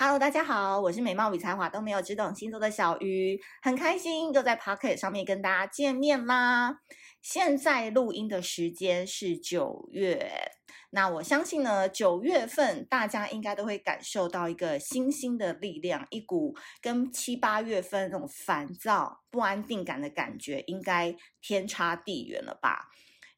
Hello，大家好，我是美貌与才华都没有，只懂星座的小鱼，很开心又在 Pocket 上面跟大家见面啦。现在录音的时间是九月，那我相信呢，九月份大家应该都会感受到一个新兴的力量，一股跟七八月份那种烦躁、不安定感的感觉，应该天差地远了吧？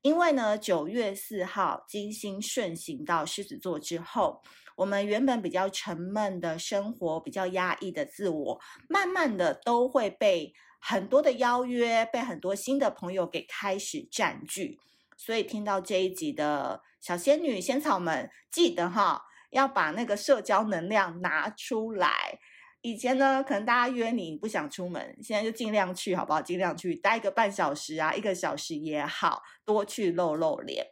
因为呢，九月四号金星顺行到狮子座之后，我们原本比较沉闷的生活、比较压抑的自我，慢慢的都会被很多的邀约，被很多新的朋友给开始占据。所以听到这一集的小仙女、仙草们，记得哈，要把那个社交能量拿出来。以前呢，可能大家约你不想出门，现在就尽量去，好不好？尽量去待个半小时啊，一个小时也好，多去露露脸。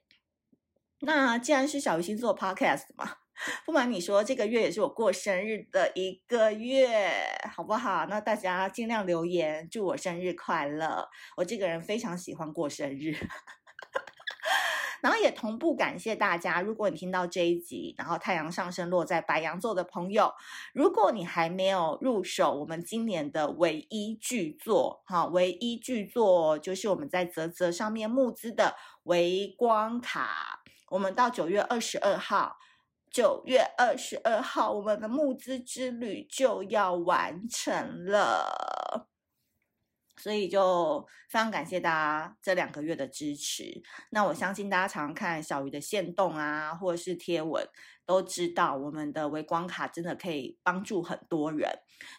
那既然是小鱼星座 Podcast 嘛，不瞒你说，这个月也是我过生日的一个月，好不好？那大家尽量留言祝我生日快乐。我这个人非常喜欢过生日。然后也同步感谢大家，如果你听到这一集，然后太阳上升落在白羊座的朋友，如果你还没有入手我们今年的唯一巨作，哈，唯一巨作就是我们在泽泽上面募资的微光卡，我们到九月二十二号，九月二十二号，我们的募资之旅就要完成了。所以就非常感谢大家这两个月的支持。那我相信大家常看小鱼的线动啊，或者是贴文，都知道我们的微光卡真的可以帮助很多人。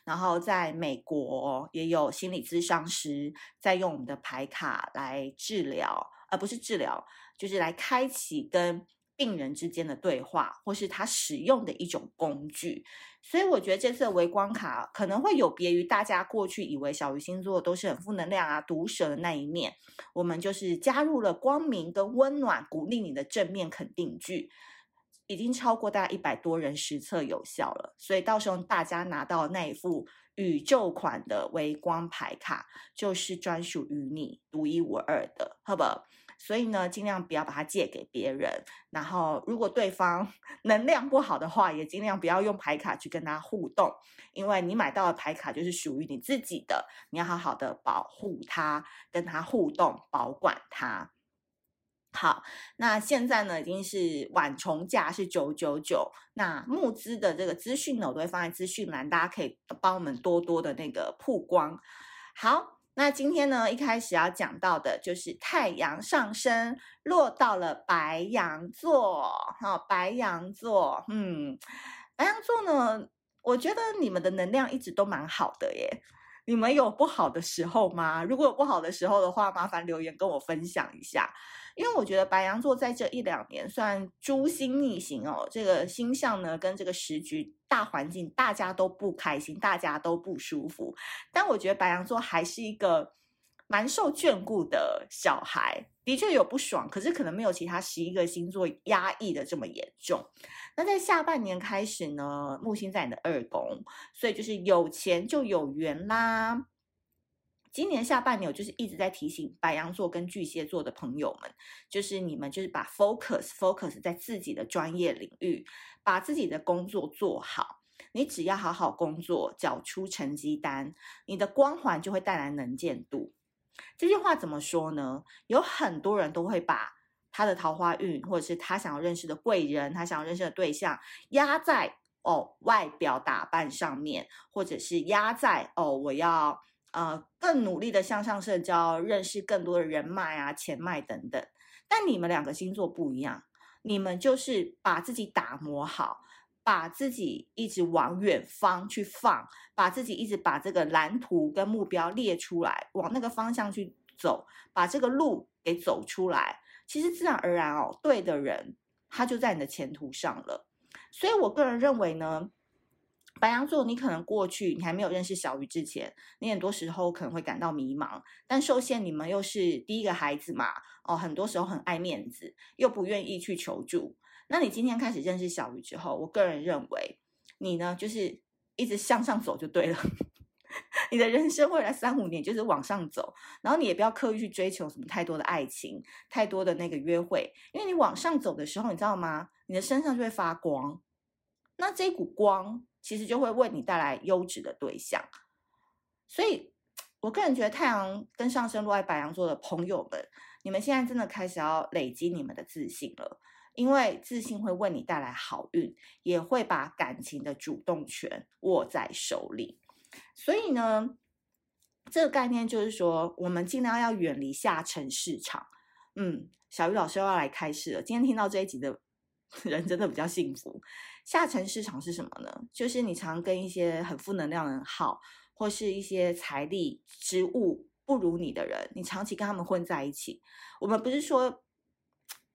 然后在美国也有心理咨商师在用我们的牌卡来治疗，而不是治疗，就是来开启跟。病人之间的对话，或是他使用的一种工具，所以我觉得这次的微光卡可能会有别于大家过去以为小鱼星座都是很负能量啊、毒舌的那一面，我们就是加入了光明跟温暖，鼓励你的正面肯定句，已经超过大概一百多人实测有效了，所以到时候大家拿到那一副宇宙款的微光牌卡，就是专属于你独一无二的，好不好？所以呢，尽量不要把它借给别人。然后，如果对方 能量不好的话，也尽量不要用牌卡去跟他互动，因为你买到的牌卡就是属于你自己的，你要好好的保护它，跟他互动，保管它。好，那现在呢，已经是晚虫价是九九九。那募资的这个资讯呢，我都会放在资讯栏，大家可以帮我们多多的那个曝光。好。那今天呢，一开始要讲到的就是太阳上升落到了白羊座，哈，白羊座，嗯，白羊座呢，我觉得你们的能量一直都蛮好的耶。你们有不好的时候吗？如果有不好的时候的话，麻烦留言跟我分享一下。因为我觉得白羊座在这一两年算诸星逆行哦，这个星象呢跟这个时局大环境，大家都不开心，大家都不舒服。但我觉得白羊座还是一个蛮受眷顾的小孩。的确有不爽，可是可能没有其他十一个星座压抑的这么严重。那在下半年开始呢，木星在你的二宫，所以就是有钱就有缘啦。今年下半年我就是一直在提醒白羊座跟巨蟹座的朋友们，就是你们就是把 focus focus 在自己的专业领域，把自己的工作做好。你只要好好工作，缴出成绩单，你的光环就会带来能见度。这句话怎么说呢？有很多人都会把他的桃花运，或者是他想要认识的贵人，他想要认识的对象，压在哦外表打扮上面，或者是压在哦我要呃更努力的向上社交，认识更多的人脉啊、钱脉等等。但你们两个星座不一样，你们就是把自己打磨好。把自己一直往远方去放，把自己一直把这个蓝图跟目标列出来，往那个方向去走，把这个路给走出来。其实自然而然哦，对的人他就在你的前途上了。所以我个人认为呢，白羊座，你可能过去你还没有认识小鱼之前，你很多时候可能会感到迷茫。但受限你们又是第一个孩子嘛，哦，很多时候很爱面子，又不愿意去求助。那你今天开始认识小鱼之后，我个人认为你呢，就是一直向上走就对了。你的人生未来三五年就是往上走，然后你也不要刻意去追求什么太多的爱情、太多的那个约会，因为你往上走的时候，你知道吗？你的身上就会发光。那这股光其实就会为你带来优质的对象。所以，我个人觉得太阳跟上升落在白羊座的朋友们，你们现在真的开始要累积你们的自信了，因为自信会为你带来好运，也会把感情的主动权握在手里。所以呢，这个概念就是说，我们尽量要远离下沉市场。嗯，小鱼老师又要来开市了。今天听到这一集的 人真的比较幸福。下沉市场是什么呢？就是你常跟一些很负能量的人耗，或是一些财力、职务不如你的人，你长期跟他们混在一起。我们不是说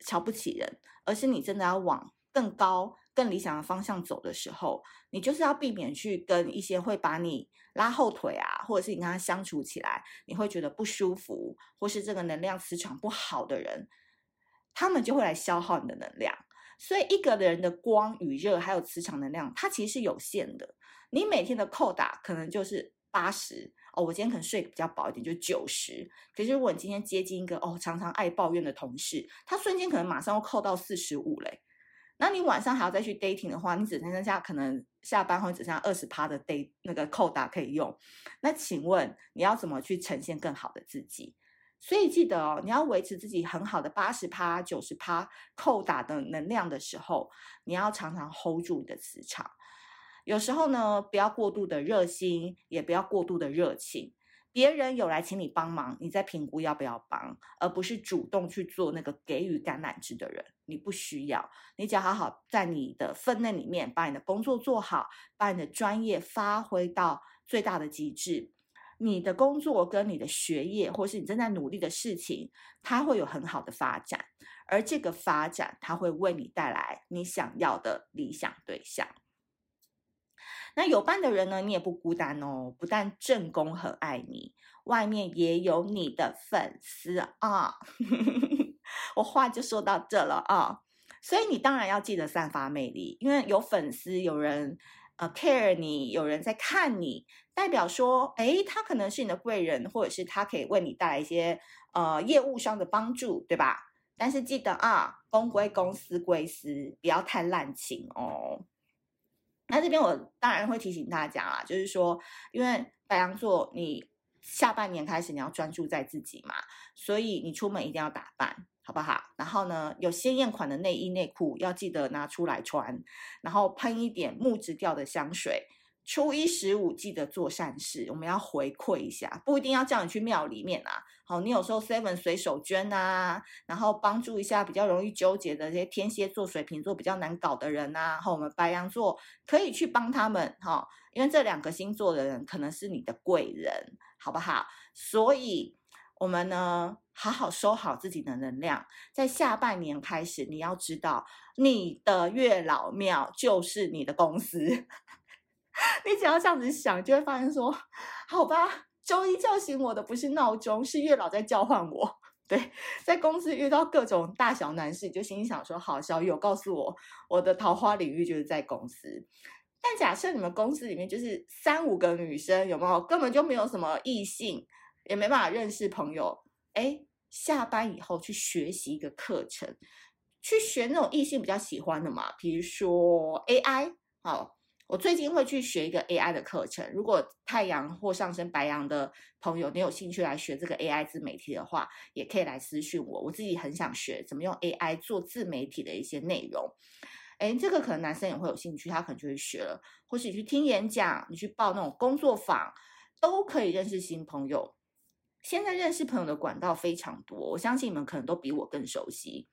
瞧不起人，而是你真的要往更高、更理想的方向走的时候，你就是要避免去跟一些会把你拉后腿啊，或者是你跟他相处起来你会觉得不舒服，或是这个能量磁场不好的人，他们就会来消耗你的能量。所以一个人的光与热还有磁场能量，它其实是有限的。你每天的扣打可能就是八十哦，我今天可能睡比较饱一点，就九十。可是如果你今天接近一个哦常常爱抱怨的同事，他瞬间可能马上要扣到四十五嘞。那你晚上还要再去 dating 的话，你只剩下可能下班后只剩下二十趴的 date 那个扣打可以用。那请问你要怎么去呈现更好的自己？所以记得哦，你要维持自己很好的八十趴、九十趴扣打的能量的时候，你要常常 hold 住你的磁场。有时候呢，不要过度的热心，也不要过度的热情。别人有来请你帮忙，你再评估要不要帮，而不是主动去做那个给予橄榄枝的人。你不需要，你只要好好在你的分内里面把你的工作做好，把你的专业发挥到最大的极致。你的工作跟你的学业，或是你正在努力的事情，它会有很好的发展，而这个发展，它会为你带来你想要的理想对象。那有伴的人呢，你也不孤单哦。不但正宫很爱你，外面也有你的粉丝啊。我话就说到这了啊。所以你当然要记得散发魅力，因为有粉丝，有人呃 care 你，有人在看你，代表说，诶，他可能是你的贵人，或者是他可以为你带来一些呃业务上的帮助，对吧？但是记得啊，公归公，私归私，不要太滥情哦。那这边我当然会提醒大家啦，就是说，因为白羊座，你下半年开始你要专注在自己嘛，所以你出门一定要打扮，好不好？然后呢，有鲜艳款的内衣内裤要记得拿出来穿，然后喷一点木质调的香水。初一十五记得做善事，我们要回馈一下，不一定要叫你去庙里面啊。好，你有时候 seven 随手捐啊，然后帮助一下比较容易纠结的这些天蝎座、水瓶座比较难搞的人啊。好，我们白羊座可以去帮他们哈，因为这两个星座的人可能是你的贵人，好不好？所以，我们呢，好好收好自己的能量，在下半年开始，你要知道，你的月老庙就是你的公司。你只要这样子想，就会发现说，好吧，周一叫醒我的不是闹钟，是月老在叫唤我。对，在公司遇到各种大小难事，就心里想说，好，小雨有告诉我，我的桃花领域就是在公司。但假设你们公司里面就是三五个女生，有没有？根本就没有什么异性，也没办法认识朋友。哎，下班以后去学习一个课程，去学那种异性比较喜欢的嘛，比如说 AI，好。我最近会去学一个 AI 的课程，如果太阳或上升白羊的朋友，你有兴趣来学这个 AI 自媒体的话，也可以来私讯我。我自己很想学怎么用 AI 做自媒体的一些内容。诶，这个可能男生也会有兴趣，他可能就会学了，或是你去听演讲，你去报那种工作坊，都可以认识新朋友。现在认识朋友的管道非常多，我相信你们可能都比我更熟悉，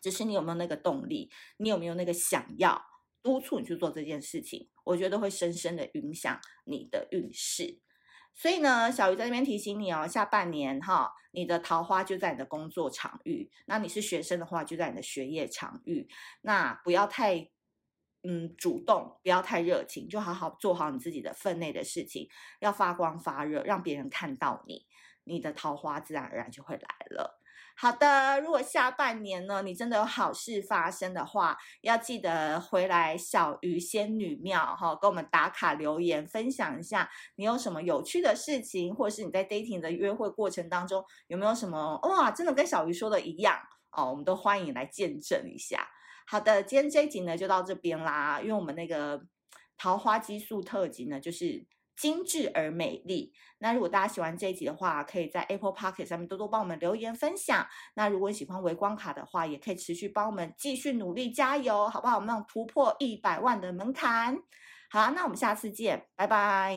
只是你有没有那个动力，你有没有那个想要。督促你去做这件事情，我觉得会深深的影响你的运势。所以呢，小鱼在这边提醒你哦，下半年哈，你的桃花就在你的工作场域。那你是学生的话，就在你的学业场域。那不要太嗯主动，不要太热情，就好好做好你自己的分内的事情，要发光发热，让别人看到你，你的桃花自然而然就会来了。好的，如果下半年呢，你真的有好事发生的话，要记得回来小鱼仙女庙哈，跟我们打卡留言，分享一下你有什么有趣的事情，或者是你在 dating 的约会过程当中有没有什么哇，真的跟小鱼说的一样哦，我们都欢迎来见证一下。好的，今天这一集呢就到这边啦，因为我们那个桃花激素特辑呢，就是精致而美丽。那如果大家喜欢这一集的话，可以在 Apple Podcast 上面多多帮我们留言分享。那如果喜欢微光卡的话，也可以持续帮我们继续努力加油，好不好？我们要突破一百万的门槛。好，那我们下次见，拜拜。